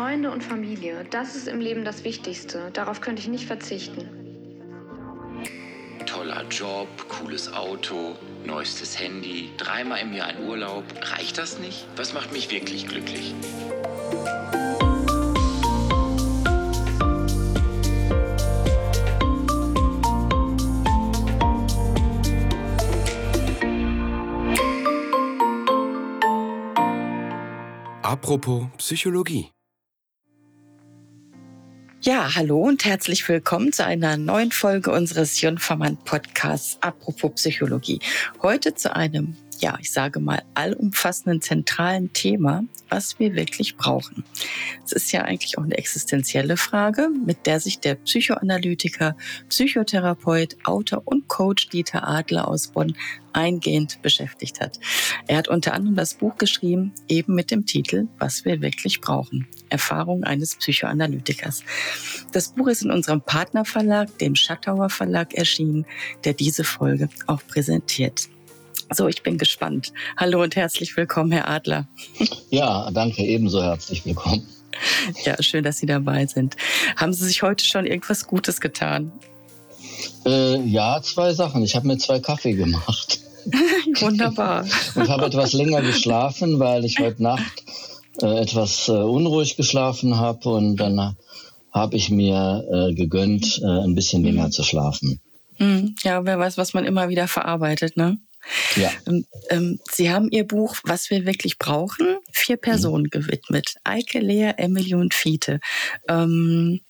Freunde und Familie, das ist im Leben das Wichtigste. Darauf könnte ich nicht verzichten. Toller Job, cooles Auto, neuestes Handy, dreimal im Jahr ein Urlaub. Reicht das nicht? Was macht mich wirklich glücklich? Apropos Psychologie. Ja, hallo und herzlich willkommen zu einer neuen Folge unseres Jungfermann Podcasts Apropos Psychologie. Heute zu einem ja, ich sage mal, allumfassenden zentralen Thema, was wir wirklich brauchen. Es ist ja eigentlich auch eine existenzielle Frage, mit der sich der Psychoanalytiker, Psychotherapeut, Autor und Coach Dieter Adler aus Bonn eingehend beschäftigt hat. Er hat unter anderem das Buch geschrieben, eben mit dem Titel Was wir wirklich brauchen. Erfahrung eines Psychoanalytikers. Das Buch ist in unserem Partnerverlag, dem Schattauer Verlag, erschienen, der diese Folge auch präsentiert. So, ich bin gespannt. Hallo und herzlich willkommen, Herr Adler. Ja, danke, ebenso herzlich willkommen. Ja, schön, dass Sie dabei sind. Haben Sie sich heute schon irgendwas Gutes getan? Äh, ja, zwei Sachen. Ich habe mir zwei Kaffee gemacht. Wunderbar. und habe etwas länger geschlafen, weil ich heute Nacht äh, etwas äh, unruhig geschlafen habe und dann habe ich mir äh, gegönnt, äh, ein bisschen länger mhm. zu schlafen. Mhm. Ja, wer weiß, was man immer wieder verarbeitet, ne? Ja. Ähm, ähm, Sie haben Ihr Buch Was wir wirklich brauchen, vier mhm. Personen mhm. gewidmet. Eike, Lea, Emily und Fiete. Ähm,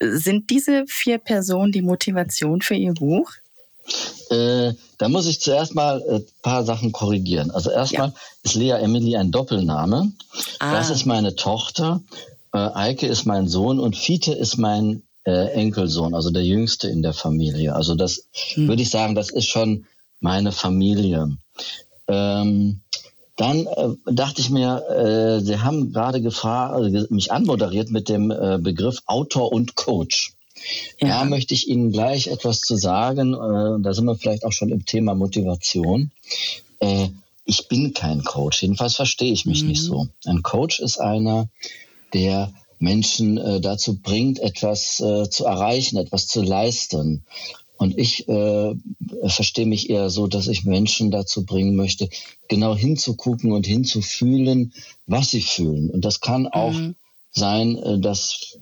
sind diese vier Personen die Motivation für Ihr Buch? Äh, da muss ich zuerst mal ein paar Sachen korrigieren. Also erstmal ja. ist Lea Emily ein Doppelname. Ah. Das ist meine Tochter. Äh, Eike ist mein Sohn und Fiete ist mein äh, Enkelsohn, also der jüngste in der Familie. Also das hm. würde ich sagen, das ist schon meine Familie. Ähm, dann äh, dachte ich mir, äh, Sie haben gerade also mich anmoderiert mit dem äh, Begriff Autor und Coach. Ja. Da möchte ich Ihnen gleich etwas zu sagen. Äh, da sind wir vielleicht auch schon im Thema Motivation. Äh, ich bin kein Coach. Jedenfalls verstehe ich mich mhm. nicht so. Ein Coach ist einer, der Menschen äh, dazu bringt, etwas äh, zu erreichen, etwas zu leisten. Und ich äh, verstehe mich eher so, dass ich Menschen dazu bringen möchte, genau hinzugucken und hinzufühlen, was sie fühlen. Und das kann auch mhm. sein, äh, dass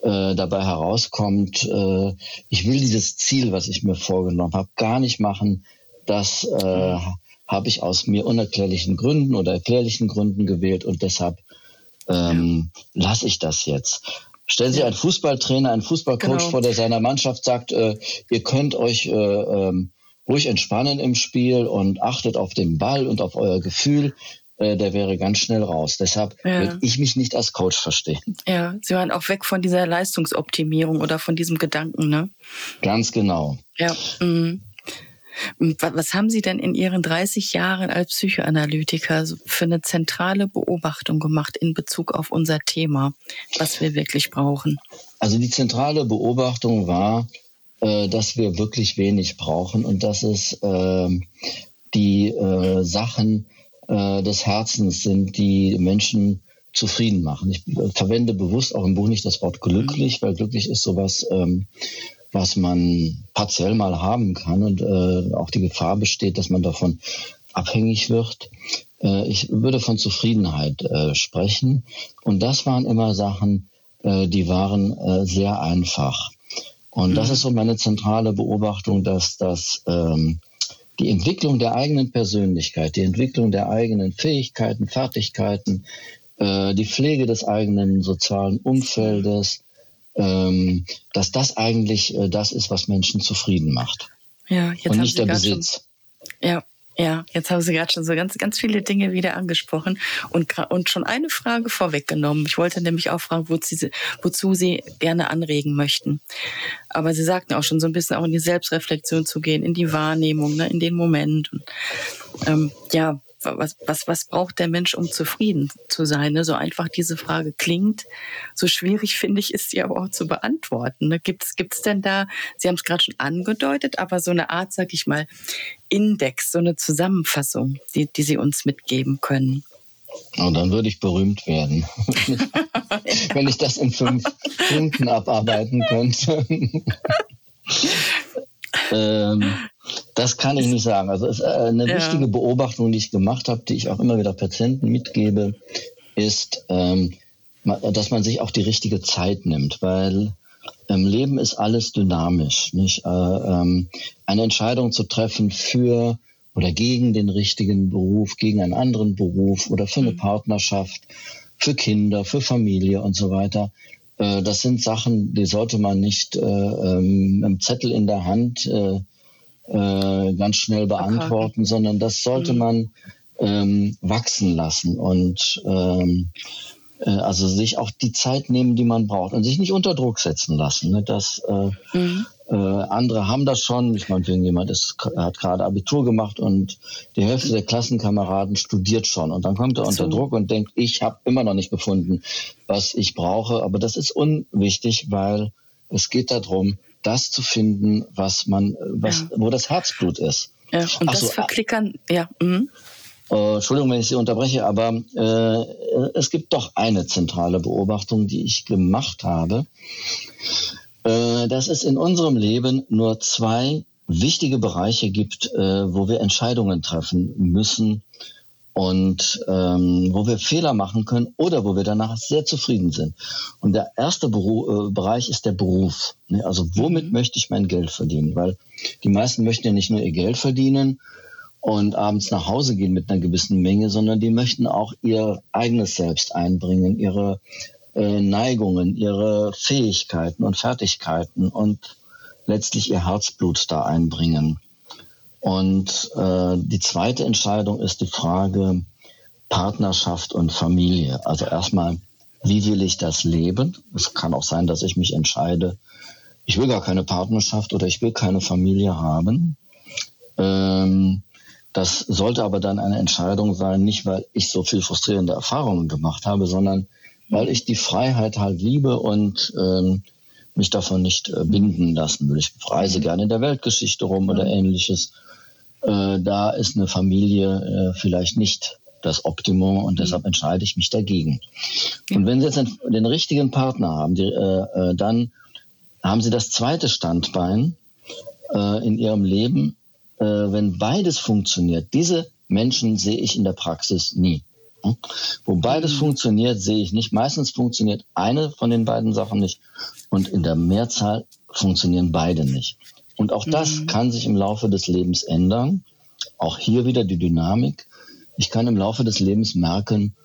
äh, dabei herauskommt, äh, ich will dieses Ziel, was ich mir vorgenommen habe, gar nicht machen. Das äh, habe ich aus mir unerklärlichen Gründen oder erklärlichen Gründen gewählt und deshalb ähm, lasse ich das jetzt. Stellen Sie einen Fußballtrainer, einen Fußballcoach genau. vor, der seiner Mannschaft sagt, äh, ihr könnt euch äh, ähm, ruhig entspannen im Spiel und achtet auf den Ball und auf euer Gefühl. Äh, der wäre ganz schnell raus. Deshalb ja. würde ich mich nicht als Coach verstehen. Ja, Sie waren auch weg von dieser Leistungsoptimierung oder von diesem Gedanken, ne? Ganz genau. Ja. Mhm. Was haben Sie denn in Ihren 30 Jahren als Psychoanalytiker für eine zentrale Beobachtung gemacht in Bezug auf unser Thema, was wir wirklich brauchen? Also die zentrale Beobachtung war, äh, dass wir wirklich wenig brauchen und dass es ähm, die äh, Sachen äh, des Herzens sind, die Menschen zufrieden machen. Ich verwende bewusst auch im Buch nicht das Wort glücklich, weil glücklich ist sowas ähm, was man partiell mal haben kann und äh, auch die Gefahr besteht, dass man davon abhängig wird. Äh, ich würde von Zufriedenheit äh, sprechen und das waren immer Sachen, äh, die waren äh, sehr einfach. Und mhm. das ist so meine zentrale Beobachtung, dass das ähm, die Entwicklung der eigenen Persönlichkeit, die Entwicklung der eigenen Fähigkeiten, Fertigkeiten, äh, die Pflege des eigenen sozialen Umfeldes, ähm, dass das eigentlich äh, das ist, was Menschen zufrieden macht. Ja, jetzt und nicht der Besitz. Schon, ja, ja, jetzt haben Sie gerade schon so ganz, ganz viele Dinge wieder angesprochen und, und schon eine Frage vorweggenommen. Ich wollte nämlich auch fragen, wozu Sie, wozu Sie gerne anregen möchten. Aber Sie sagten auch schon so ein bisschen auch in die Selbstreflexion zu gehen, in die Wahrnehmung, ne, in den Moment. Und, ähm, ja, was, was, was braucht der Mensch, um zufrieden zu sein? Ne? So einfach diese Frage klingt. So schwierig finde ich, ist sie aber auch zu beantworten. Ne? Gibt es denn da, Sie haben es gerade schon angedeutet, aber so eine Art, sag ich mal, Index, so eine Zusammenfassung, die, die Sie uns mitgeben können? Und dann würde ich berühmt werden. wenn ich das in fünf Punkten abarbeiten könnte. ähm, das kann ich nicht sagen. Also es, äh, eine ja. wichtige Beobachtung, die ich gemacht habe, die ich auch immer wieder Patienten mitgebe, ist, ähm, dass man sich auch die richtige Zeit nimmt, weil im Leben ist alles dynamisch. Nicht? Äh, ähm, eine Entscheidung zu treffen für oder gegen den richtigen Beruf, gegen einen anderen Beruf oder für eine mhm. Partnerschaft, für Kinder, für Familie und so weiter. Äh, das sind Sachen, die sollte man nicht äh, ähm, im Zettel in der Hand äh, äh, ganz schnell beantworten, okay. sondern das sollte mhm. man ähm, wachsen lassen und ähm, äh, also sich auch die Zeit nehmen, die man braucht und sich nicht unter Druck setzen lassen. Ne? Das, äh, mhm. äh, andere haben das schon. Ich meine, jemand ist, hat gerade Abitur gemacht und die Hälfte der Klassenkameraden studiert schon. Und dann kommt er unter so. Druck und denkt, ich habe immer noch nicht gefunden, was ich brauche. Aber das ist unwichtig, weil es geht darum, das zu finden, was man, was, ja. wo das Herzblut ist. Ja, und Ach das so, verklickern, ja. Mhm. Äh, Entschuldigung, wenn ich Sie unterbreche, aber äh, es gibt doch eine zentrale Beobachtung, die ich gemacht habe, äh, dass es in unserem Leben nur zwei wichtige Bereiche gibt, äh, wo wir Entscheidungen treffen müssen und ähm, wo wir Fehler machen können oder wo wir danach sehr zufrieden sind. Und der erste Beru äh, Bereich ist der Beruf. Ne? Also womit mhm. möchte ich mein Geld verdienen? Weil die meisten möchten ja nicht nur ihr Geld verdienen, und abends nach Hause gehen mit einer gewissen Menge, sondern die möchten auch ihr eigenes Selbst einbringen, ihre äh, Neigungen, ihre Fähigkeiten und Fertigkeiten und letztlich ihr Herzblut da einbringen. Und äh, die zweite Entscheidung ist die Frage Partnerschaft und Familie. Also erstmal, wie will ich das leben? Es kann auch sein, dass ich mich entscheide, ich will gar keine Partnerschaft oder ich will keine Familie haben. Ähm, das sollte aber dann eine Entscheidung sein, nicht weil ich so viel frustrierende Erfahrungen gemacht habe, sondern weil ich die Freiheit halt liebe und ähm, mich davon nicht äh, binden lassen will. Ich reise mhm. gerne in der Weltgeschichte rum oder ähnliches. Äh, da ist eine Familie äh, vielleicht nicht das Optimum und deshalb entscheide ich mich dagegen. Und wenn Sie jetzt den, den richtigen Partner haben, die, äh, äh, dann haben Sie das zweite Standbein äh, in Ihrem Leben, äh, wenn beides funktioniert, diese Menschen sehe ich in der Praxis nie. Hm? Wo beides mhm. funktioniert, sehe ich nicht. Meistens funktioniert eine von den beiden Sachen nicht und in der Mehrzahl funktionieren beide nicht. Und auch das mhm. kann sich im Laufe des Lebens ändern. Auch hier wieder die Dynamik. Ich kann im Laufe des Lebens merken,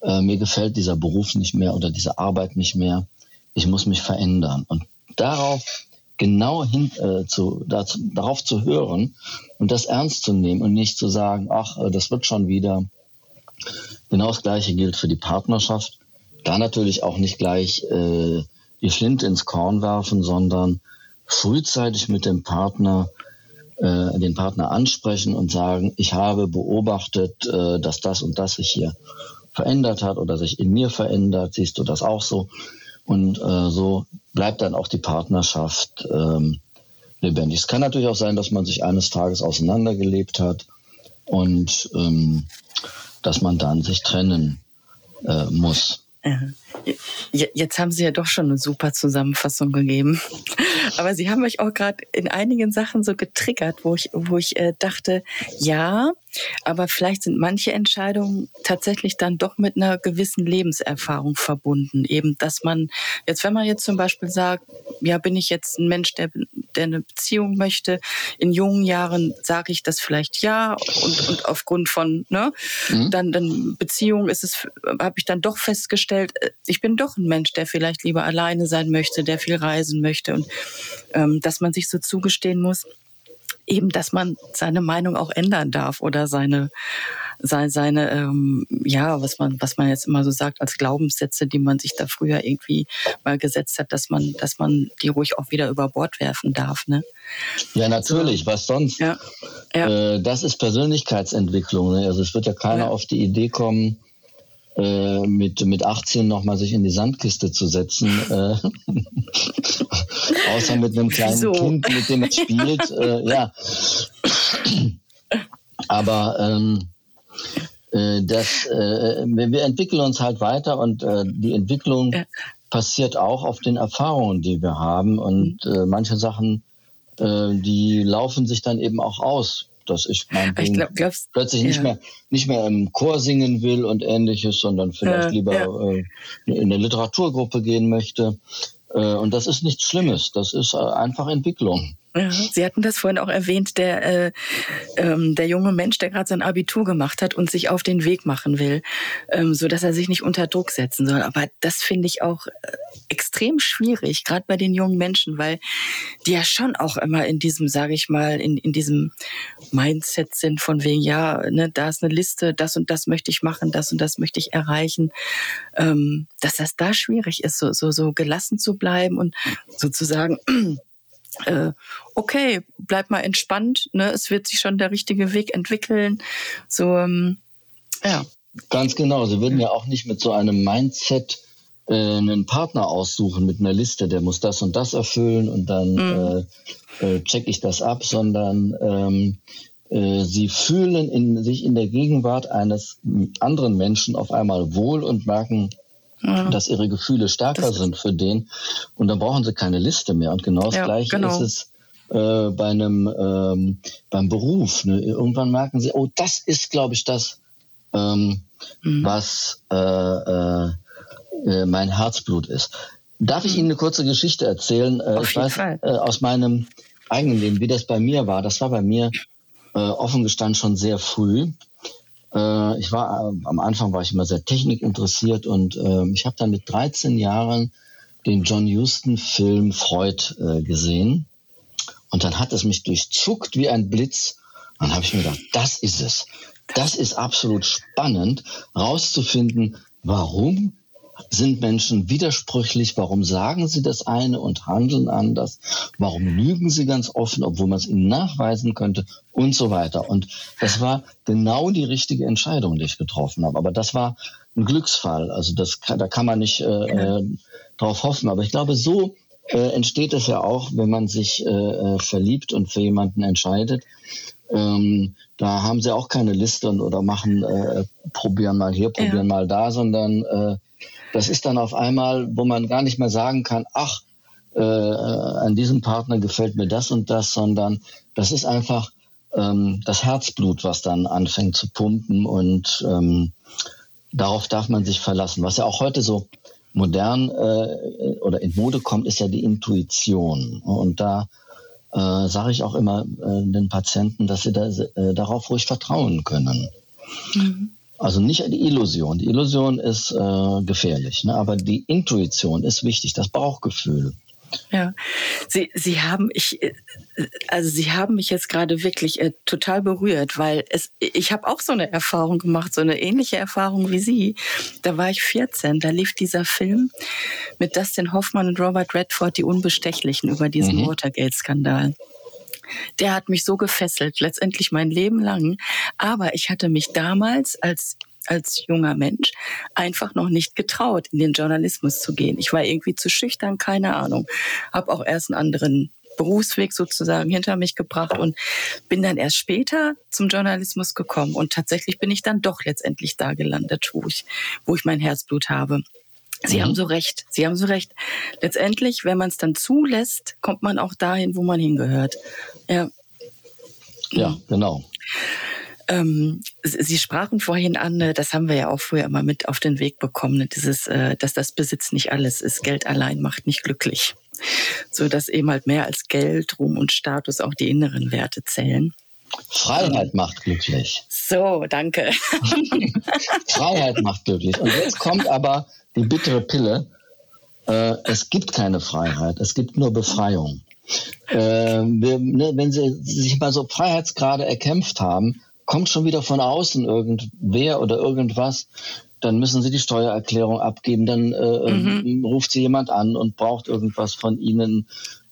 äh, mir gefällt dieser Beruf nicht mehr oder diese Arbeit nicht mehr. Ich muss mich verändern. Und darauf genau hin, äh, zu, dazu, darauf zu hören und das ernst zu nehmen und nicht zu sagen, ach, äh, das wird schon wieder. Genau das Gleiche gilt für die Partnerschaft. Da natürlich auch nicht gleich äh, die Flinte ins Korn werfen, sondern frühzeitig mit dem Partner äh, den Partner ansprechen und sagen, ich habe beobachtet, äh, dass das und das sich hier verändert hat oder sich in mir verändert. Siehst du das auch so? Und äh, so bleibt dann auch die Partnerschaft ähm, lebendig. Es kann natürlich auch sein, dass man sich eines Tages auseinandergelebt hat und ähm, dass man dann sich trennen äh, muss. Jetzt haben Sie ja doch schon eine super Zusammenfassung gegeben. Aber Sie haben mich auch gerade in einigen Sachen so getriggert, wo ich, wo ich äh, dachte, ja, aber vielleicht sind manche Entscheidungen tatsächlich dann doch mit einer gewissen Lebenserfahrung verbunden. Eben, dass man jetzt, wenn man jetzt zum Beispiel sagt, ja, bin ich jetzt ein Mensch, der, der eine Beziehung möchte, in jungen Jahren sage ich das vielleicht ja und, und aufgrund von, ne, mhm. dann, dann Beziehung ist es, habe ich dann doch festgestellt, äh, ich bin doch ein Mensch, der vielleicht lieber alleine sein möchte, der viel reisen möchte und ähm, dass man sich so zugestehen muss, eben, dass man seine Meinung auch ändern darf oder seine seine, seine ähm, ja, was man, was man jetzt immer so sagt, als Glaubenssätze, die man sich da früher irgendwie mal gesetzt hat, dass man, dass man die ruhig auch wieder über Bord werfen darf. Ne? Ja, natürlich, was sonst? Ja, ja. Äh, das ist Persönlichkeitsentwicklung. Ne? Also es wird ja keiner ja. auf die Idee kommen, äh, mit, mit 18 nochmal sich in die Sandkiste zu setzen. Äh, außer mit einem kleinen Wieso? Kind, mit dem er spielt. Äh, ja. Aber ähm, äh, das, äh, wir entwickeln uns halt weiter und äh, die Entwicklung ja. passiert auch auf den Erfahrungen, die wir haben. Und mhm. äh, manche Sachen, äh, die laufen sich dann eben auch aus dass ich mein ich glaub, plötzlich ja. nicht mehr nicht mehr im Chor singen will und ähnliches, sondern vielleicht ja, lieber ja. Äh, in eine Literaturgruppe gehen möchte. Äh, und das ist nichts Schlimmes. Das ist äh, einfach Entwicklung. Sie hatten das vorhin auch erwähnt, der, äh, ähm, der junge Mensch, der gerade sein Abitur gemacht hat und sich auf den Weg machen will, ähm, so dass er sich nicht unter Druck setzen soll. Aber das finde ich auch äh, extrem schwierig, gerade bei den jungen Menschen, weil die ja schon auch immer in diesem, sage ich mal, in, in diesem Mindset sind von wegen, ja, ne, da ist eine Liste, das und das möchte ich machen, das und das möchte ich erreichen, ähm, dass das da schwierig ist, so, so, so gelassen zu bleiben und sozusagen äh, okay, bleib mal entspannt, ne? es wird sich schon der richtige Weg entwickeln. So, ähm, ja. Ganz genau. Sie würden ja auch nicht mit so einem Mindset äh, einen Partner aussuchen mit einer Liste, der muss das und das erfüllen und dann mhm. äh, äh, check ich das ab, sondern ähm, äh, sie fühlen in, sich in der Gegenwart eines anderen Menschen auf einmal wohl und merken, ja. dass ihre Gefühle stärker das sind für den. Und dann brauchen sie keine Liste mehr. Und genau das ja, Gleiche genau. ist es äh, bei einem ähm, beim Beruf. Ne? Irgendwann merken sie, oh, das ist, glaube ich, das, ähm, mhm. was äh, äh, äh mein Herzblut ist. Darf ich mhm. Ihnen eine kurze Geschichte erzählen? Äh, Auf ich weiß Fall. Äh, aus meinem eigenen Leben, wie das bei mir war. Das war bei mir äh, offen gestanden schon sehr früh. Äh, ich war äh, am Anfang war ich immer sehr technikinteressiert und äh, ich habe dann mit 13 Jahren den John Huston Film Freud äh, gesehen und dann hat es mich durchzuckt wie ein Blitz. Dann habe ich mir gedacht, das ist es. Das ist absolut spannend, rauszufinden, warum sind Menschen widersprüchlich? Warum sagen sie das eine und handeln anders? Warum lügen sie ganz offen, obwohl man es ihnen nachweisen könnte? Und so weiter. Und das war genau die richtige Entscheidung, die ich getroffen habe. Aber das war ein Glücksfall. Also das, da kann man nicht äh, äh, drauf hoffen. Aber ich glaube, so äh, entsteht es ja auch, wenn man sich äh, äh verliebt und für jemanden entscheidet. Ähm, da haben sie auch keine Liste oder machen, äh, probieren mal hier, probieren ja. mal da, sondern äh, das ist dann auf einmal, wo man gar nicht mehr sagen kann, ach, äh, an diesem Partner gefällt mir das und das, sondern das ist einfach ähm, das Herzblut, was dann anfängt zu pumpen und ähm, darauf darf man sich verlassen. Was ja auch heute so modern äh, oder in Mode kommt, ist ja die Intuition. Und da äh, sage ich auch immer äh, den Patienten, dass sie da, äh, darauf ruhig vertrauen können. Mhm. Also nicht die Illusion. Die Illusion ist äh, gefährlich, ne? aber die Intuition ist wichtig, das Bauchgefühl. Ja, Sie, Sie haben ich, äh, also Sie haben mich jetzt gerade wirklich äh, total berührt, weil es, ich habe auch so eine Erfahrung gemacht, so eine ähnliche Erfahrung wie Sie. Da war ich 14, da lief dieser Film mit Dustin Hoffmann und Robert Redford, die Unbestechlichen über diesen mhm. Watergate-Skandal der hat mich so gefesselt, letztendlich mein Leben lang. Aber ich hatte mich damals als als junger Mensch einfach noch nicht getraut, in den Journalismus zu gehen. Ich war irgendwie zu schüchtern, keine Ahnung. Habe auch erst einen anderen Berufsweg sozusagen hinter mich gebracht und bin dann erst später zum Journalismus gekommen. Und tatsächlich bin ich dann doch letztendlich da gelandet, wo ich, wo ich mein Herzblut habe. Sie mhm. haben so recht. Sie haben so recht. Letztendlich, wenn man es dann zulässt, kommt man auch dahin, wo man hingehört. Ja. Ja, genau. Ähm, Sie sprachen vorhin an, äh, das haben wir ja auch früher immer mit auf den Weg bekommen, ne, dieses, äh, dass das Besitz nicht alles ist. Geld allein macht nicht glücklich. So dass eben halt mehr als Geld, Ruhm und Status auch die inneren Werte zählen. Freiheit macht glücklich. So, danke. Freiheit macht glücklich. Und jetzt kommt aber die bittere Pille. Äh, es gibt keine Freiheit, es gibt nur Befreiung. Äh, wir, ne, wenn Sie sich mal so Freiheitsgrade erkämpft haben, kommt schon wieder von außen irgendwer oder irgendwas, dann müssen Sie die Steuererklärung abgeben, dann äh, mhm. ruft Sie jemand an und braucht irgendwas von Ihnen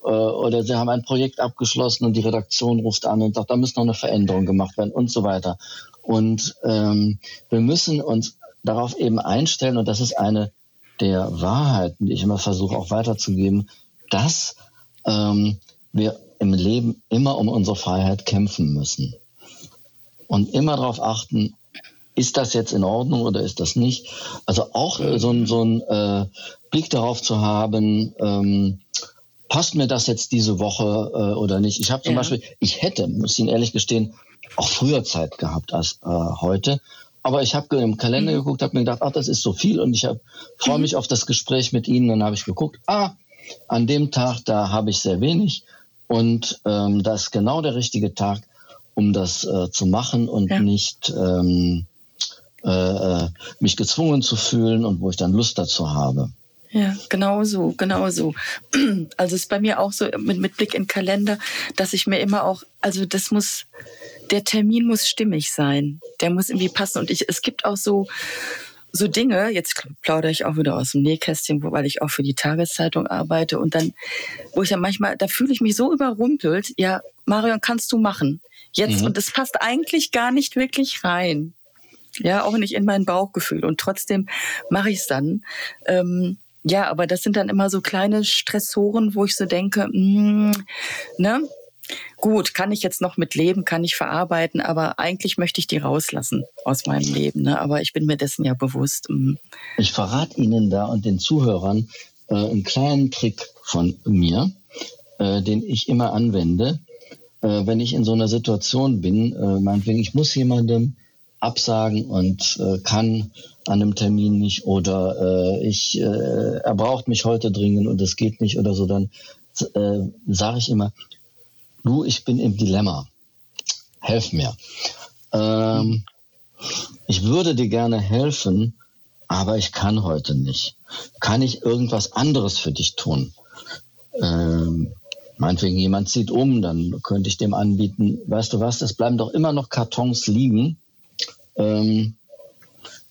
äh, oder Sie haben ein Projekt abgeschlossen und die Redaktion ruft an und sagt, da muss noch eine Veränderung gemacht werden und so weiter. Und ähm, wir müssen uns darauf eben einstellen, und das ist eine der Wahrheiten, die ich immer versuche auch weiterzugeben, dass ähm, wir im Leben immer um unsere Freiheit kämpfen müssen. Und immer darauf achten, ist das jetzt in Ordnung oder ist das nicht? Also auch äh, so, ein so ein äh, Blick darauf zu haben, ähm, passt mir das jetzt diese Woche äh, oder nicht? Ich habe zum ja. Beispiel, ich hätte, muss Ihnen ehrlich gestehen, auch früher Zeit gehabt als äh, heute. Aber ich habe im Kalender mhm. geguckt, habe mir gedacht, ach, das ist so viel und ich freue mhm. mich auf das Gespräch mit Ihnen. Dann habe ich geguckt, ah, an dem Tag, da habe ich sehr wenig und ähm, das ist genau der richtige Tag, um das äh, zu machen und ja. nicht ähm, äh, äh mich gezwungen zu fühlen und wo ich dann Lust dazu habe. Ja, genau so, genau so. Also es ist bei mir auch so mit, mit Blick in Kalender, dass ich mir immer auch, also das muss, der Termin muss stimmig sein. Der muss irgendwie passen. Und ich, es gibt auch so, so Dinge, jetzt plaudere ich auch wieder aus dem Nähkästchen, weil ich auch für die Tageszeitung arbeite und dann, wo ich dann manchmal, da fühle ich mich so überrumpelt, ja, Marion, kannst du machen. Jetzt, mhm. und es passt eigentlich gar nicht wirklich rein. Ja, auch nicht in mein Bauchgefühl. Und trotzdem mache ich es dann. Ähm, ja, aber das sind dann immer so kleine Stressoren, wo ich so denke, mh, mm, ne? Gut, kann ich jetzt noch mit leben, kann ich verarbeiten, aber eigentlich möchte ich die rauslassen aus meinem Leben. Ne? Aber ich bin mir dessen ja bewusst. Mh. Mm. Ich verrate Ihnen da und den Zuhörern äh, einen kleinen Trick von mir, äh, den ich immer anwende, äh, wenn ich in so einer Situation bin, äh, meinetwegen, ich muss jemandem absagen und äh, kann an einem Termin nicht oder äh, ich, äh, er braucht mich heute dringend und es geht nicht oder so, dann äh, sage ich immer, du, ich bin im Dilemma, helf mir. Ähm, ich würde dir gerne helfen, aber ich kann heute nicht. Kann ich irgendwas anderes für dich tun? Ähm, meinetwegen jemand zieht um, dann könnte ich dem anbieten, weißt du was, es bleiben doch immer noch Kartons liegen. Ähm,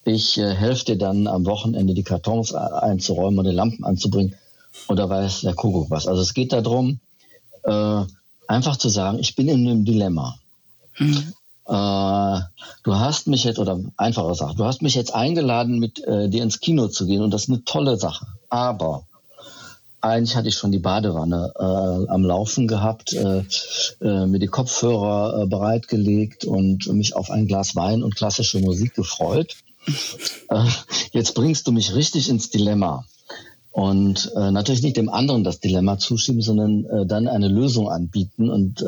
ich äh, helfe dir dann am Wochenende die Kartons einzuräumen und die Lampen anzubringen oder weiß der Kuckuck was. Also es geht darum, äh, einfach zu sagen, ich bin in einem Dilemma. Mhm. Äh, du hast mich jetzt, oder einfacher gesagt, du hast mich jetzt eingeladen, mit äh, dir ins Kino zu gehen und das ist eine tolle Sache. Aber eigentlich hatte ich schon die Badewanne äh, am Laufen gehabt, äh, äh, mir die Kopfhörer äh, bereitgelegt und mich auf ein Glas Wein und klassische Musik gefreut. Äh, jetzt bringst du mich richtig ins Dilemma. Und äh, natürlich nicht dem anderen das Dilemma zuschieben, sondern dann eine Lösung anbieten und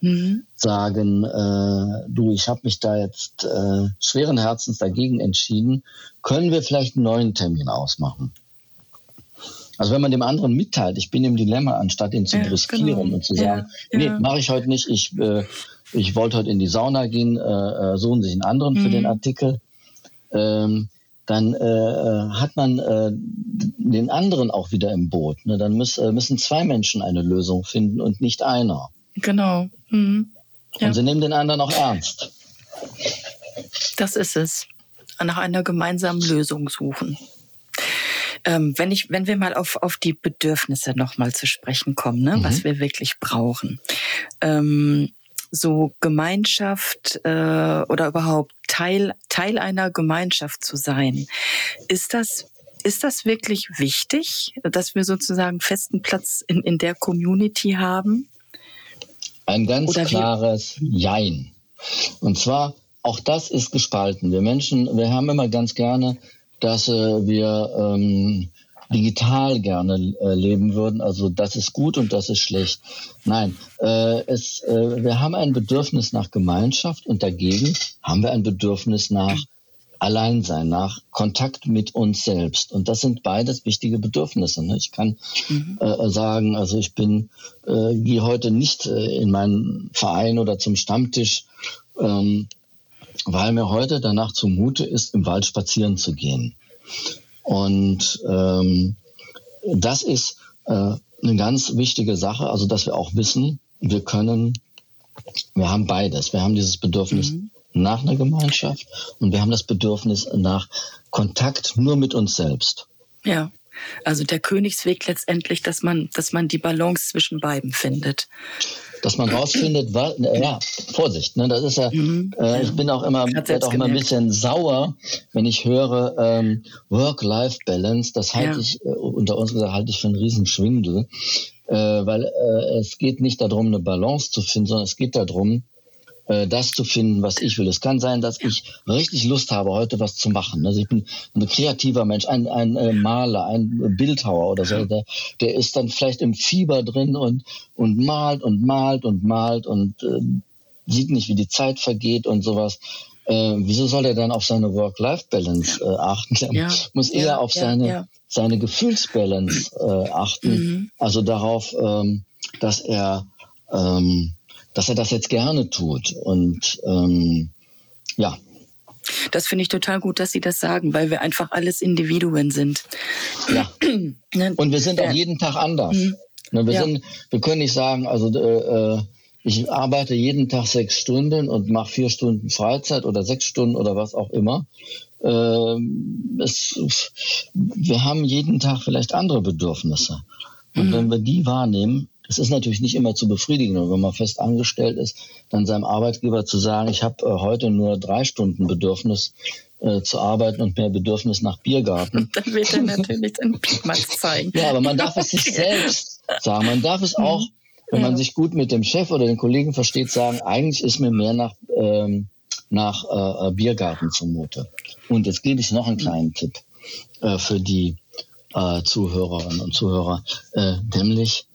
mhm. sagen, du, ich habe mich da jetzt schweren Herzens dagegen entschieden, können wir vielleicht einen neuen Termin ausmachen? Also wenn man dem anderen mitteilt, ich bin im Dilemma, anstatt ihn zu ja, brüskieren genau. und zu sagen, ja, nee, mache ich heute nicht, ich, äh, ich wollte heute in die Sauna gehen, äh, äh suchen sich einen anderen mhm. für den Artikel ähm, dann äh, äh, hat man äh, den anderen auch wieder im Boot. Ne? Dann müß, müssen zwei Menschen eine Lösung finden und nicht einer. Genau. Mhm. Ja. Und sie nehmen den anderen auch ernst. Das ist es. Nach einer gemeinsamen Lösung suchen. Ähm, wenn ich, wenn wir mal auf, auf die Bedürfnisse nochmal zu sprechen kommen, ne, mhm. was wir wirklich brauchen. Ähm, so Gemeinschaft äh, oder überhaupt Teil, Teil einer Gemeinschaft zu sein. Ist das, ist das wirklich wichtig, dass wir sozusagen festen Platz in, in der Community haben? Ein ganz oder klares Jein. Und zwar, auch das ist gespalten. Wir Menschen, wir haben immer ganz gerne, dass äh, wir ähm, digital gerne äh, leben würden. Also das ist gut und das ist schlecht. Nein, äh, es, äh, wir haben ein Bedürfnis nach Gemeinschaft und dagegen haben wir ein Bedürfnis nach Alleinsein, nach Kontakt mit uns selbst. Und das sind beides wichtige Bedürfnisse. Ne? Ich kann mhm. äh, sagen, also ich bin, äh, gehe heute nicht äh, in meinen Verein oder zum Stammtisch, ähm, weil mir heute danach zumute ist, im Wald spazieren zu gehen. Und ähm, das ist äh, eine ganz wichtige Sache, also dass wir auch wissen, wir können, wir haben beides. Wir haben dieses Bedürfnis mhm. nach einer Gemeinschaft und wir haben das Bedürfnis nach Kontakt nur mit uns selbst. Ja. Also der Königsweg letztendlich, dass man, dass man die Balance zwischen beiden findet dass man rausfindet, was, ja, Vorsicht, ne, das ist ja, mhm. äh, ich bin auch immer, werde auch immer ein bisschen sauer, wenn ich höre ähm, Work-Life-Balance, das halte ja. ich, äh, unter uns gesagt, halte ich für einen Riesenschwindel, äh, weil äh, es geht nicht darum, eine Balance zu finden, sondern es geht darum, äh, das zu finden, was ich will. Es kann sein, dass ich richtig Lust habe, heute was zu machen. Also ich bin ein kreativer Mensch, ein, ein äh, Maler, ein Bildhauer oder so. Der, der ist dann vielleicht im Fieber drin und, und malt und malt und malt und äh, sieht nicht, wie die Zeit vergeht und sowas. Äh, wieso soll er dann auf seine Work-Life-Balance äh, achten? Er ja. muss eher ja, auf ja, seine, seine Gefühlsbalance äh, achten. Mhm. Also darauf, ähm, dass er ähm, dass er das jetzt gerne tut. Und ähm, ja. Das finde ich total gut, dass Sie das sagen, weil wir einfach alles Individuen sind. Ja. Ne? Und wir sind auch jeden Tag anders. Mhm. Ne, wir, ja. sind, wir können nicht sagen, also äh, äh, ich arbeite jeden Tag sechs Stunden und mache vier Stunden Freizeit oder sechs Stunden oder was auch immer. Ähm, es, wir haben jeden Tag vielleicht andere Bedürfnisse. Und mhm. wenn wir die wahrnehmen, es ist natürlich nicht immer zu befriedigen, und wenn man fest angestellt ist, dann seinem Arbeitgeber zu sagen, ich habe äh, heute nur drei Stunden Bedürfnis äh, zu arbeiten und mehr Bedürfnis nach Biergarten. dann wird er natürlich seinen Piekmatz zeigen. Ja, aber man darf es sich selbst sagen. Man darf es auch, wenn man sich gut mit dem Chef oder den Kollegen versteht, sagen, eigentlich ist mir mehr nach, ähm, nach äh, äh Biergarten zumute. Und jetzt gebe ich noch einen kleinen Tipp für die Zuhörerinnen und Zuhörer, nämlich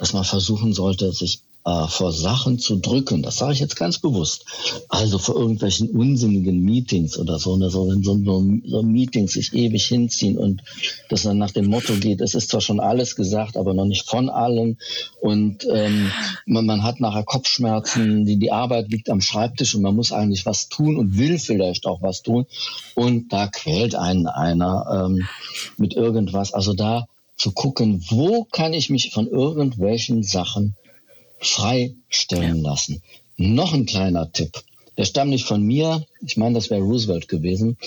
dass man versuchen sollte, sich äh, vor Sachen zu drücken. Das sage ich jetzt ganz bewusst. Also vor irgendwelchen unsinnigen Meetings oder so, ne, so wenn so, so, so Meetings sich ewig hinziehen und das dann nach dem Motto geht, es ist zwar schon alles gesagt, aber noch nicht von allen. Und ähm, man, man hat nachher Kopfschmerzen, die, die Arbeit liegt am Schreibtisch und man muss eigentlich was tun und will vielleicht auch was tun. Und da quält einen einer ähm, mit irgendwas. Also da zu gucken, wo kann ich mich von irgendwelchen Sachen freistellen lassen. Noch ein kleiner Tipp. Der stammt nicht von mir. Ich meine, das wäre Roosevelt gewesen.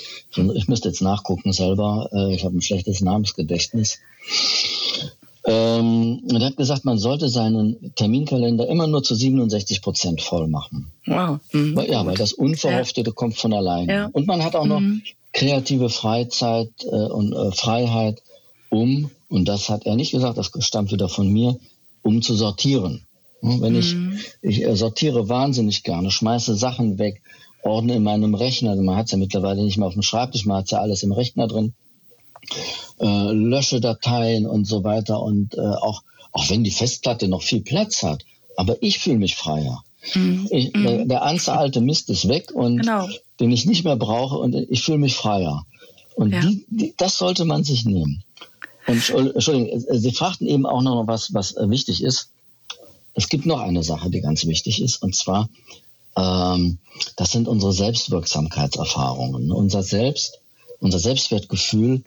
Ich müsste jetzt nachgucken selber. Äh, ich habe ein schlechtes Namensgedächtnis. Ähm, und er hat gesagt, man sollte seinen Terminkalender immer nur zu 67 Prozent voll machen. Wow. Mhm. Ja, weil das Unverhoffte ja. kommt von alleine. Ja. Und man hat auch noch mhm. kreative Freizeit äh, und äh, Freiheit, um und das hat er nicht gesagt, das stammt wieder von mir, um zu sortieren. Wenn ich, mhm. ich äh, sortiere wahnsinnig gerne, schmeiße Sachen weg, ordne in meinem Rechner, man hat es ja mittlerweile nicht mehr auf dem Schreibtisch, man hat es ja alles im Rechner drin, äh, lösche Dateien und so weiter und äh, auch, auch wenn die Festplatte noch viel Platz hat, aber ich fühle mich freier. Mhm. Ich, mhm. Der, der ganze alte Mist ist weg und genau. den ich nicht mehr brauche und ich fühle mich freier. Und ja. die, die, das sollte man sich nehmen. Und, Entschuldigung, Sie fragten eben auch noch was, was äh, wichtig ist. Es gibt noch eine Sache, die ganz wichtig ist, und zwar, ähm, das sind unsere Selbstwirksamkeitserfahrungen. Unser Selbst, unser Selbstwertgefühl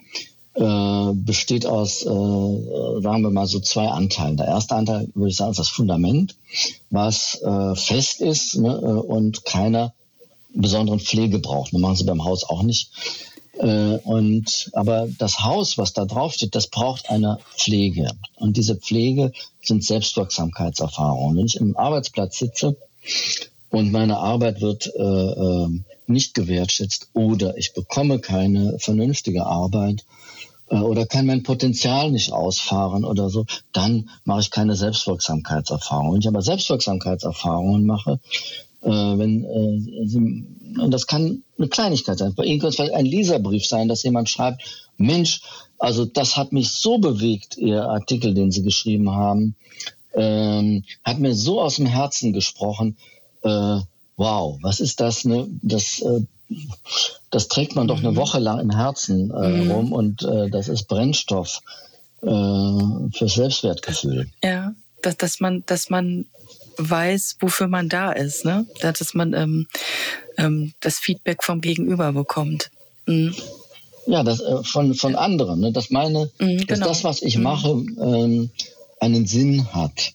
äh, besteht aus, äh, sagen wir mal, so zwei Anteilen. Der erste Anteil, würde ich sagen, ist das Fundament, was äh, fest ist ne, äh, und keiner besonderen Pflege braucht. Das machen sie beim Haus auch nicht. Äh, und, aber das Haus, was da draufsteht, das braucht eine Pflege. Und diese Pflege sind Selbstwirksamkeitserfahrungen. Wenn ich im Arbeitsplatz sitze und meine Arbeit wird äh, äh, nicht gewertschätzt oder ich bekomme keine vernünftige Arbeit äh, oder kann mein Potenzial nicht ausfahren oder so, dann mache ich keine Selbstwirksamkeitserfahrungen. Wenn ich aber Selbstwirksamkeitserfahrungen mache, äh, wenn äh, Sie und das kann eine Kleinigkeit sein. Bei Ihnen könnte es vielleicht ein Leserbrief sein, dass jemand schreibt, Mensch, also das hat mich so bewegt, Ihr Artikel, den Sie geschrieben haben, ähm, hat mir so aus dem Herzen gesprochen. Äh, wow, was ist das? Ne? Das, äh, das trägt man doch eine mhm. Woche lang im Herzen äh, mhm. rum und äh, das ist Brennstoff äh, für Selbstwertgefühl. Ja, dass, dass man, dass man weiß, wofür man da ist, ne? Dass man ähm, ähm, das Feedback vom Gegenüber bekommt. Mhm. Ja, das äh, von, von anderen, ne? dass meine, mhm, genau. dass das, was ich mhm. mache, ähm, einen Sinn hat.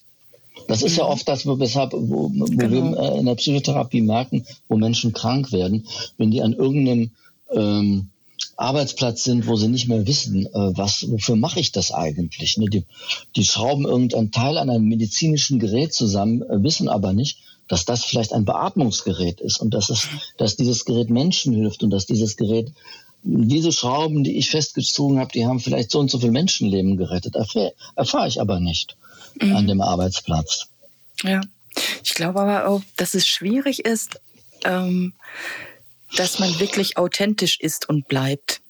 Das ist ja mhm. oft das, weshalb, wo, wo genau. wir äh, in der Psychotherapie merken, wo Menschen krank werden, wenn die an irgendeinem ähm, Arbeitsplatz sind, wo sie nicht mehr wissen, äh, was, wofür mache ich das eigentlich? Ne? Die, die schrauben irgendein Teil an einem medizinischen Gerät zusammen, äh, wissen aber nicht, dass das vielleicht ein Beatmungsgerät ist und dass, es, dass dieses Gerät Menschen hilft und dass dieses Gerät, diese Schrauben, die ich festgezogen habe, die haben vielleicht so und so viel Menschenleben gerettet. Erfahre erfahr ich aber nicht mhm. an dem Arbeitsplatz. Ja. Ich glaube aber auch, dass es schwierig ist, ähm, dass man wirklich authentisch ist und bleibt.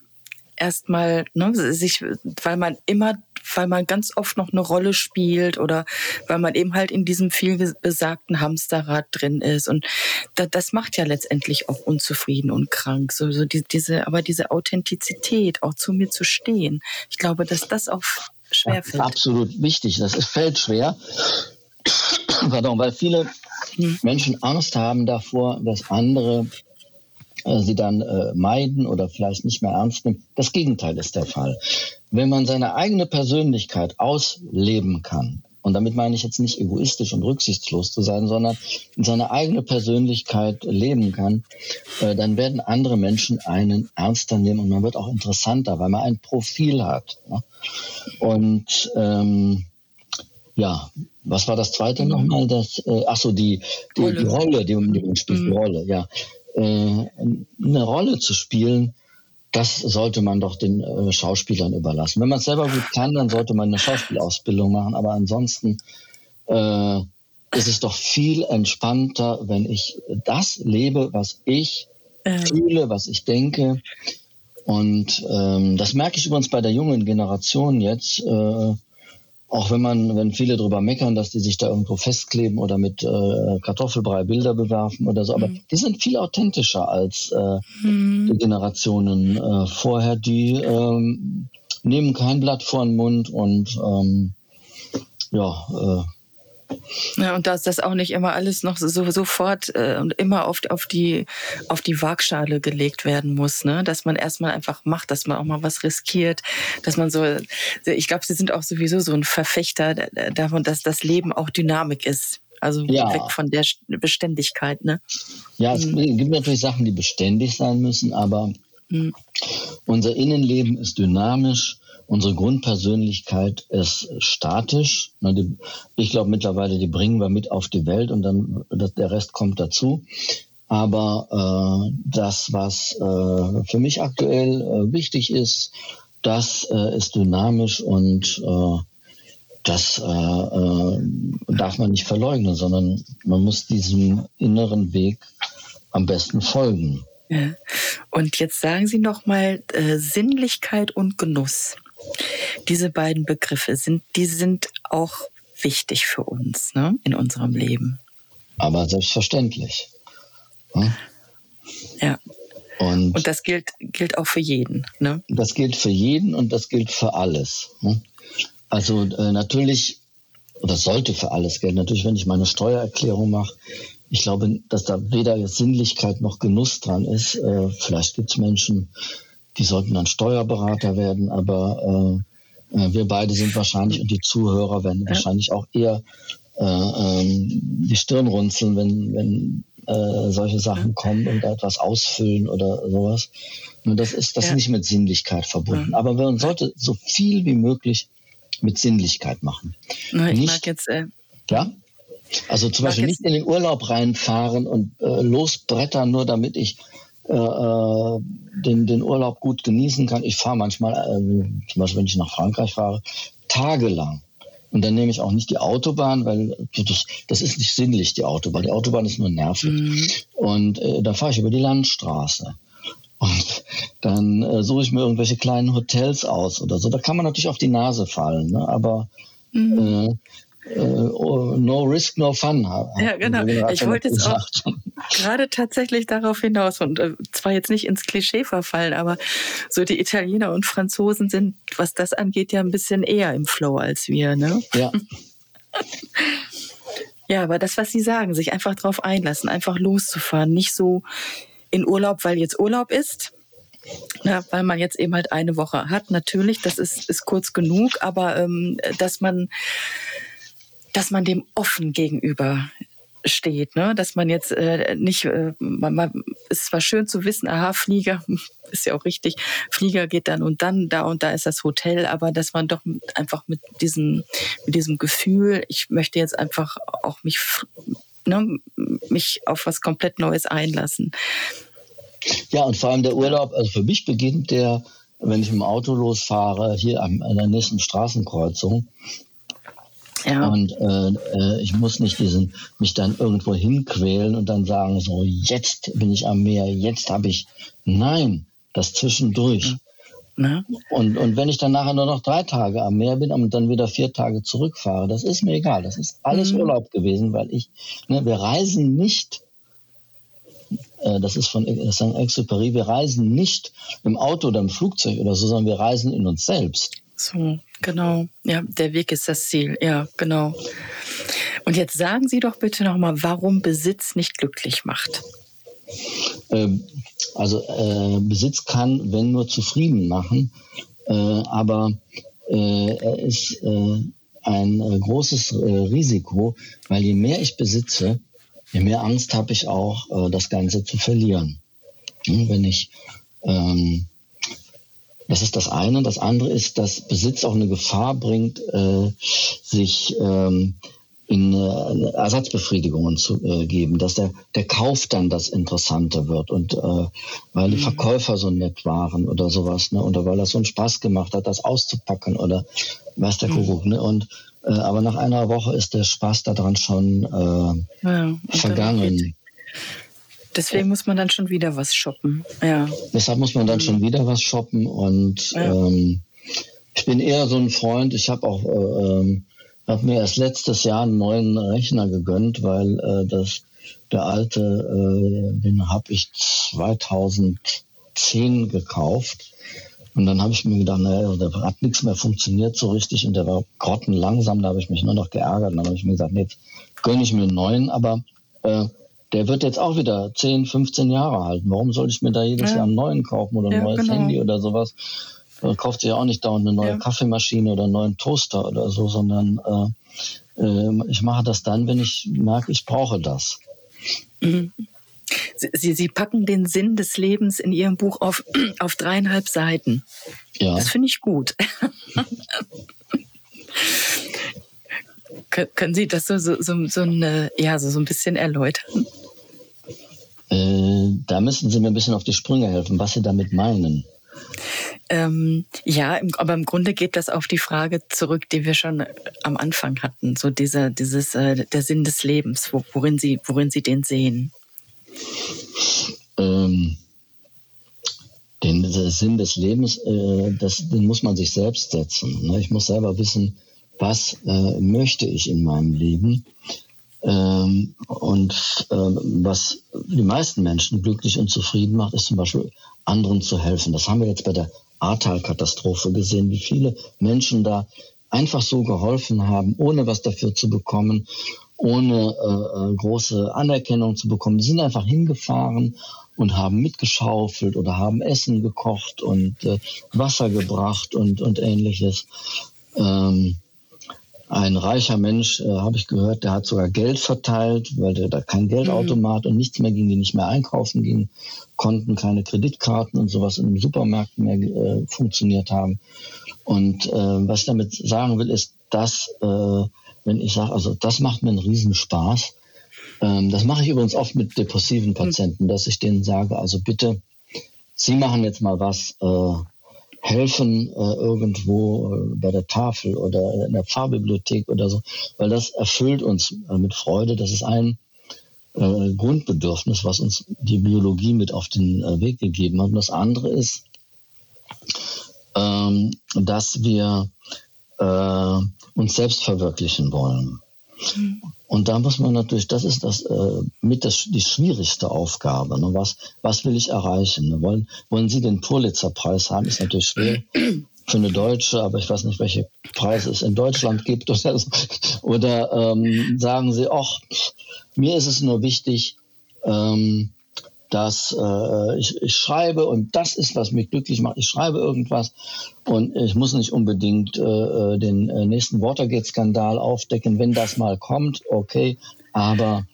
Erstmal, ne, sich, weil man immer, weil man ganz oft noch eine Rolle spielt oder weil man eben halt in diesem viel besagten Hamsterrad drin ist. Und da, das macht ja letztendlich auch unzufrieden und krank. So, so die, diese, aber diese Authentizität, auch zu mir zu stehen. Ich glaube, dass das auch schwer fällt. Absolut wichtig. Das ist, fällt schwer. Pardon, weil viele hm. Menschen Angst haben davor, dass andere sie dann äh, meiden oder vielleicht nicht mehr ernst nehmen. Das Gegenteil ist der Fall. Wenn man seine eigene Persönlichkeit ausleben kann, und damit meine ich jetzt nicht egoistisch und rücksichtslos zu sein, sondern seine eigene Persönlichkeit leben kann, äh, dann werden andere Menschen einen ernster nehmen und man wird auch interessanter, weil man ein Profil hat. Und ähm, ja, was war das zweite nochmal? Das, äh, ach so, die, die, Rolle. die Rolle, die, die man spielt, mhm. die Rolle, ja. Äh, eine Rolle zu spielen, das sollte man doch den äh, Schauspielern überlassen. Wenn man es selber gut kann, dann sollte man eine Schauspielausbildung machen. Aber ansonsten äh, ist es doch viel entspannter, wenn ich das lebe, was ich ähm. fühle, was ich denke. Und ähm, das merke ich übrigens bei der jungen Generation jetzt. Äh, auch wenn man, wenn viele drüber meckern, dass die sich da irgendwo festkleben oder mit äh, Kartoffelbrei Bilder bewerfen oder so, aber mhm. die sind viel authentischer als äh, mhm. die Generationen äh, vorher. Die ähm, nehmen kein Blatt vor den Mund und ähm, ja, äh, ja, und dass das auch nicht immer alles noch so, sofort äh, und immer auf, auf, die, auf die Waagschale gelegt werden muss, ne? Dass man erstmal einfach macht, dass man auch mal was riskiert, dass man so, ich glaube, sie sind auch sowieso so ein Verfechter davon, dass das Leben auch Dynamik ist. Also ja. weg von der Beständigkeit, ne? Ja, es mhm. gibt natürlich Sachen, die beständig sein müssen, aber mhm. unser Innenleben ist dynamisch Unsere Grundpersönlichkeit ist statisch. Ich glaube mittlerweile, die bringen wir mit auf die Welt und dann der Rest kommt dazu. Aber äh, das, was äh, für mich aktuell äh, wichtig ist, das äh, ist dynamisch und äh, das äh, darf man nicht verleugnen, sondern man muss diesem inneren Weg am besten folgen. Ja. Und jetzt sagen Sie noch mal Sinnlichkeit und Genuss. Diese beiden Begriffe sind, die sind auch wichtig für uns ne, in unserem Leben. Aber selbstverständlich. Hm? Ja. Und, und, das gilt, gilt auch für jeden. Ne? Das gilt für jeden und das gilt für alles. Hm? Also äh, natürlich, oder sollte für alles gelten. Natürlich, wenn ich meine Steuererklärung mache, ich glaube, dass da weder Sinnlichkeit noch Genuss dran ist. Äh, vielleicht gibt es Menschen, die sollten dann Steuerberater werden, aber äh, äh, wir beide sind wahrscheinlich und die Zuhörer werden ja. wahrscheinlich auch eher äh, ähm, die Stirn runzeln, wenn, wenn äh, solche Sachen kommen und etwas ausfüllen oder sowas. Und das ist das ja. nicht mit Sinnlichkeit verbunden. Ja. Aber man sollte so viel wie möglich mit Sinnlichkeit machen. Na, ich nicht, mag jetzt. Äh, ja? Also zum Beispiel nicht in den Urlaub reinfahren und äh, losbrettern, nur damit ich äh, äh, den, den Urlaub gut genießen kann. Ich fahre manchmal, äh, zum Beispiel wenn ich nach Frankreich fahre, tagelang. Und dann nehme ich auch nicht die Autobahn, weil das, das ist nicht sinnlich, die Autobahn. Die Autobahn ist nur nervig. Mhm. Und äh, dann fahre ich über die Landstraße. Und dann äh, suche ich mir irgendwelche kleinen Hotels aus oder so. Da kann man natürlich auf die Nase fallen. Ne? Aber mhm. äh, äh, oh, no risk, no fun. Ja, genau. Ich wollte jetzt auch gerade tatsächlich darauf hinaus und äh, zwar jetzt nicht ins Klischee verfallen, aber so die Italiener und Franzosen sind, was das angeht, ja ein bisschen eher im Flow als wir, ne? Ja. ja, aber das, was Sie sagen, sich einfach drauf einlassen, einfach loszufahren, nicht so in Urlaub, weil jetzt Urlaub ist, na, weil man jetzt eben halt eine Woche hat. Natürlich, das ist, ist kurz genug, aber ähm, dass man dass man dem offen gegenüber steht, ne? dass man jetzt äh, nicht, äh, man, man, ist zwar schön zu wissen, aha, Flieger, ist ja auch richtig, Flieger geht dann und dann, da und da ist das Hotel, aber dass man doch einfach mit diesem, mit diesem Gefühl, ich möchte jetzt einfach auch mich, ne, mich auf was komplett Neues einlassen. Ja, und vor allem der Urlaub, also für mich beginnt der, wenn ich dem Auto losfahre, hier an der nächsten Straßenkreuzung, Ja. Und äh, äh, ich muss nicht diesen, mich dann irgendwo hinquälen und dann sagen, so, jetzt bin ich am Meer, jetzt habe ich. Nein, das zwischendurch. Ja. Und, und wenn ich dann nachher nur noch drei Tage am Meer bin und dann wieder vier Tage zurückfahre, das ist mir egal. Das ist alles mhm. Urlaub gewesen, weil ich, ne, wir reisen nicht äh, das ist von Saint-Exupéry, wir reisen nicht im Auto oder im Flugzeug oder so, sondern wir reisen in uns selbst. So, genau. Ja, der Weg ist das Ziel. Ja, genau. Und jetzt sagen Sie doch bitte nochmal, warum Besitz nicht glücklich macht. Ähm, also äh, Besitz kann, wenn nur zufrieden machen, äh, aber äh, er ist äh, ein äh, großes äh, Risiko, weil je mehr ich besitze, je mehr Angst habe ich auch, das Ganze zu verlieren. Hm, wenn ich ähm, das ist das eine. Das andere ist, dass Besitz auch eine Gefahr bringt, äh, sich ähm, in äh, Ersatzbefriedigungen zu äh, geben, dass der, der Kauf dann das Interessante wird und äh, weil die mhm. Verkäufer so nett waren oder sowas, ne? Oder weil das so einen Spaß gemacht hat, das auszupacken oder was der mhm. Kuckuck, ne? Und äh, aber nach einer Woche ist der Spaß daran schon äh, ja, vergangen. Deswegen muss man dann schon wieder was shoppen. Ja. Deshalb muss man dann schon wieder was shoppen und ja. ähm, ich bin eher so ein Freund. Ich habe auch äh, hab mir erst letztes Jahr einen neuen Rechner gegönnt, weil äh, das der alte, äh, den habe ich 2010 gekauft. Und dann habe ich mir gedacht, naja, der hat nichts mehr funktioniert so richtig und der war grottenlangsam, da habe ich mich nur noch geärgert. Und dann habe ich mir gesagt, nee, jetzt gönne ich mir einen neuen, aber äh, der wird jetzt auch wieder 10, 15 Jahre halten. Warum soll ich mir da jedes ja. Jahr einen neuen kaufen oder ein ja, neues genau. Handy oder sowas? Man kauft sich ja auch nicht dauernd eine neue ja. Kaffeemaschine oder einen neuen Toaster oder so, sondern äh, äh, ich mache das dann, wenn ich merke, ich brauche das. Mhm. Sie, Sie packen den Sinn des Lebens in Ihrem Buch auf, auf dreieinhalb Seiten. Ja. Das finde ich gut. Können Sie das so, so, so, so, eine, ja, so, so ein bisschen erläutern? Äh, da müssen Sie mir ein bisschen auf die Sprünge helfen, was Sie damit meinen. Ähm, ja, aber im Grunde geht das auf die Frage zurück, die wir schon am Anfang hatten. So dieser, dieses, äh, der Sinn des Lebens, wo, worin Sie, worin Sie den sehen. Ähm, den Sinn des Lebens, äh, das, den muss man sich selbst setzen. Ne? Ich muss selber wissen, was äh, möchte ich in meinem Leben. Ähm, und ähm, was die meisten Menschen glücklich und zufrieden macht, ist zum Beispiel anderen zu helfen. Das haben wir jetzt bei der Ahrtal-Katastrophe gesehen, wie viele Menschen da einfach so geholfen haben, ohne was dafür zu bekommen, ohne äh, äh große Anerkennung zu bekommen. Die sind einfach hingefahren und haben mitgeschaufelt oder haben Essen gekocht und äh, Wasser gebracht und, und ähnliches. Ähm, ein reicher Mensch, äh, habe ich gehört, der hat sogar Geld verteilt, weil der da kein Geldautomat mhm. und nichts mehr ging, die nicht mehr einkaufen gingen, konnten keine Kreditkarten und sowas in den Supermärkten mehr äh, funktioniert haben. Und äh, was ich damit sagen will, ist, dass, äh, wenn ich sage, also das macht mir einen Riesenspaß. Ähm, das mache ich übrigens oft mit depressiven Patienten, mhm. dass ich denen sage, also bitte, Sie machen jetzt mal was, äh, helfen äh, irgendwo äh, bei der Tafel oder in der Pfarrbibliothek oder so, weil das erfüllt uns äh, mit Freude. Das ist ein äh, Grundbedürfnis, was uns die Biologie mit auf den äh, Weg gegeben hat. Und das andere ist, ähm, dass wir äh, uns selbst verwirklichen wollen. Und da muss man natürlich, das ist das äh, mit das, die schwierigste Aufgabe. Ne? Was, was will ich erreichen? Ne? Wollen, wollen Sie den Pulitzer-Preis haben? Ist natürlich schwer für eine Deutsche, aber ich weiß nicht, welche Preise es in Deutschland gibt oder. Oder ähm, sagen Sie, ach, mir ist es nur wichtig, ähm, dass äh, ich, ich schreibe und das ist, was mich glücklich macht. Ich schreibe irgendwas und ich muss nicht unbedingt äh, äh den äh, nächsten Watergate-Skandal aufdecken. Wenn das mal kommt, okay, aber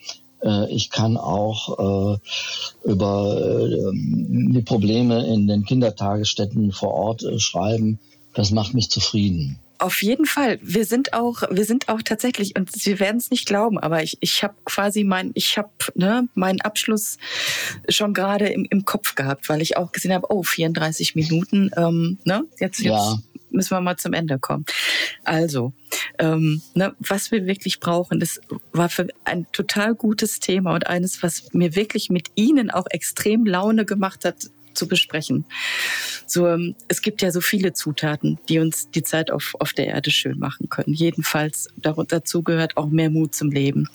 äh, ich kann auch äh, über äh, die Probleme in den Kindertagesstätten vor Ort äh, schreiben. Das macht mich zufrieden. Auf jeden Fall. Wir sind auch, wir sind auch tatsächlich, und Sie werden es nicht glauben, aber ich, ich habe quasi mein, ich habe ne, meinen Abschluss schon gerade im, im Kopf gehabt, weil ich auch gesehen habe, oh, 34 Minuten, ähm, ne, jetzt, jetzt ja. müssen wir mal zum Ende kommen. Also, ähm, ne, was wir wirklich brauchen. Das war für ein total gutes Thema und eines, was mir wirklich mit Ihnen auch extrem Laune gemacht hat, zu besprechen. So, ähm, es gibt ja so viele Zutaten, die uns die Zeit auf, auf der Erde schön machen können. Jedenfalls dazu gehört auch mehr Mut zum Leben.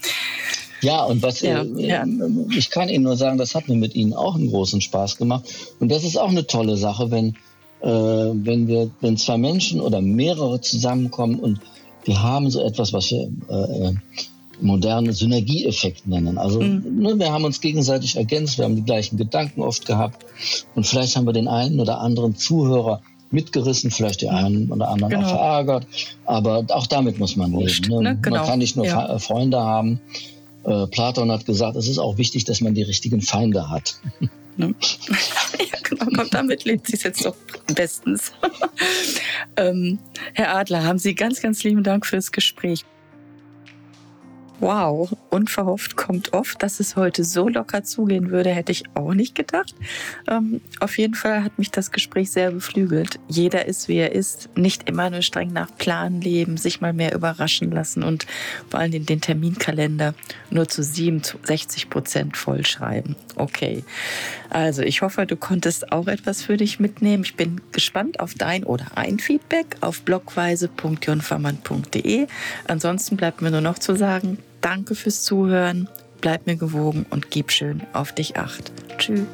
Ja, und was ja, äh, ja. ich kann Ihnen nur sagen, das hat mir mit Ihnen auch einen großen Spaß gemacht. Und das ist auch eine tolle Sache, wenn, äh, wenn wir, wenn zwei Menschen oder mehrere zusammenkommen und wir haben so etwas, was wir äh, äh moderne Synergieeffekt nennen. Also mhm. ne, wir haben uns gegenseitig ergänzt, wir haben die gleichen Gedanken oft gehabt und vielleicht haben wir den einen oder anderen Zuhörer mitgerissen, vielleicht die einen oder anderen genau. auch verärgert, aber auch damit muss man leben. Ne? Ne? Genau. Man kann nicht nur ja. Freunde haben. Äh, Platon hat gesagt, es ist auch wichtig, dass man die richtigen Feinde hat. Ne? ja, genau, komm, damit lebt sie es jetzt doch bestens. ähm, Herr Adler, haben Sie ganz, ganz lieben Dank fürs Gespräch. Wow, unverhofft kommt oft, dass es heute so locker zugehen würde, hätte ich auch nicht gedacht. Ähm, auf jeden Fall hat mich das Gespräch sehr beflügelt. Jeder ist, wie er ist, nicht immer nur streng nach Plan leben, sich mal mehr überraschen lassen und vor allem den Terminkalender nur zu 67 Prozent vollschreiben. Okay, also ich hoffe, du konntest auch etwas für dich mitnehmen. Ich bin gespannt auf dein oder ein Feedback auf blogweise.jonvermann.de. Ansonsten bleibt mir nur noch zu sagen, Danke fürs Zuhören, bleib mir gewogen und gib schön auf dich acht. Tschüss.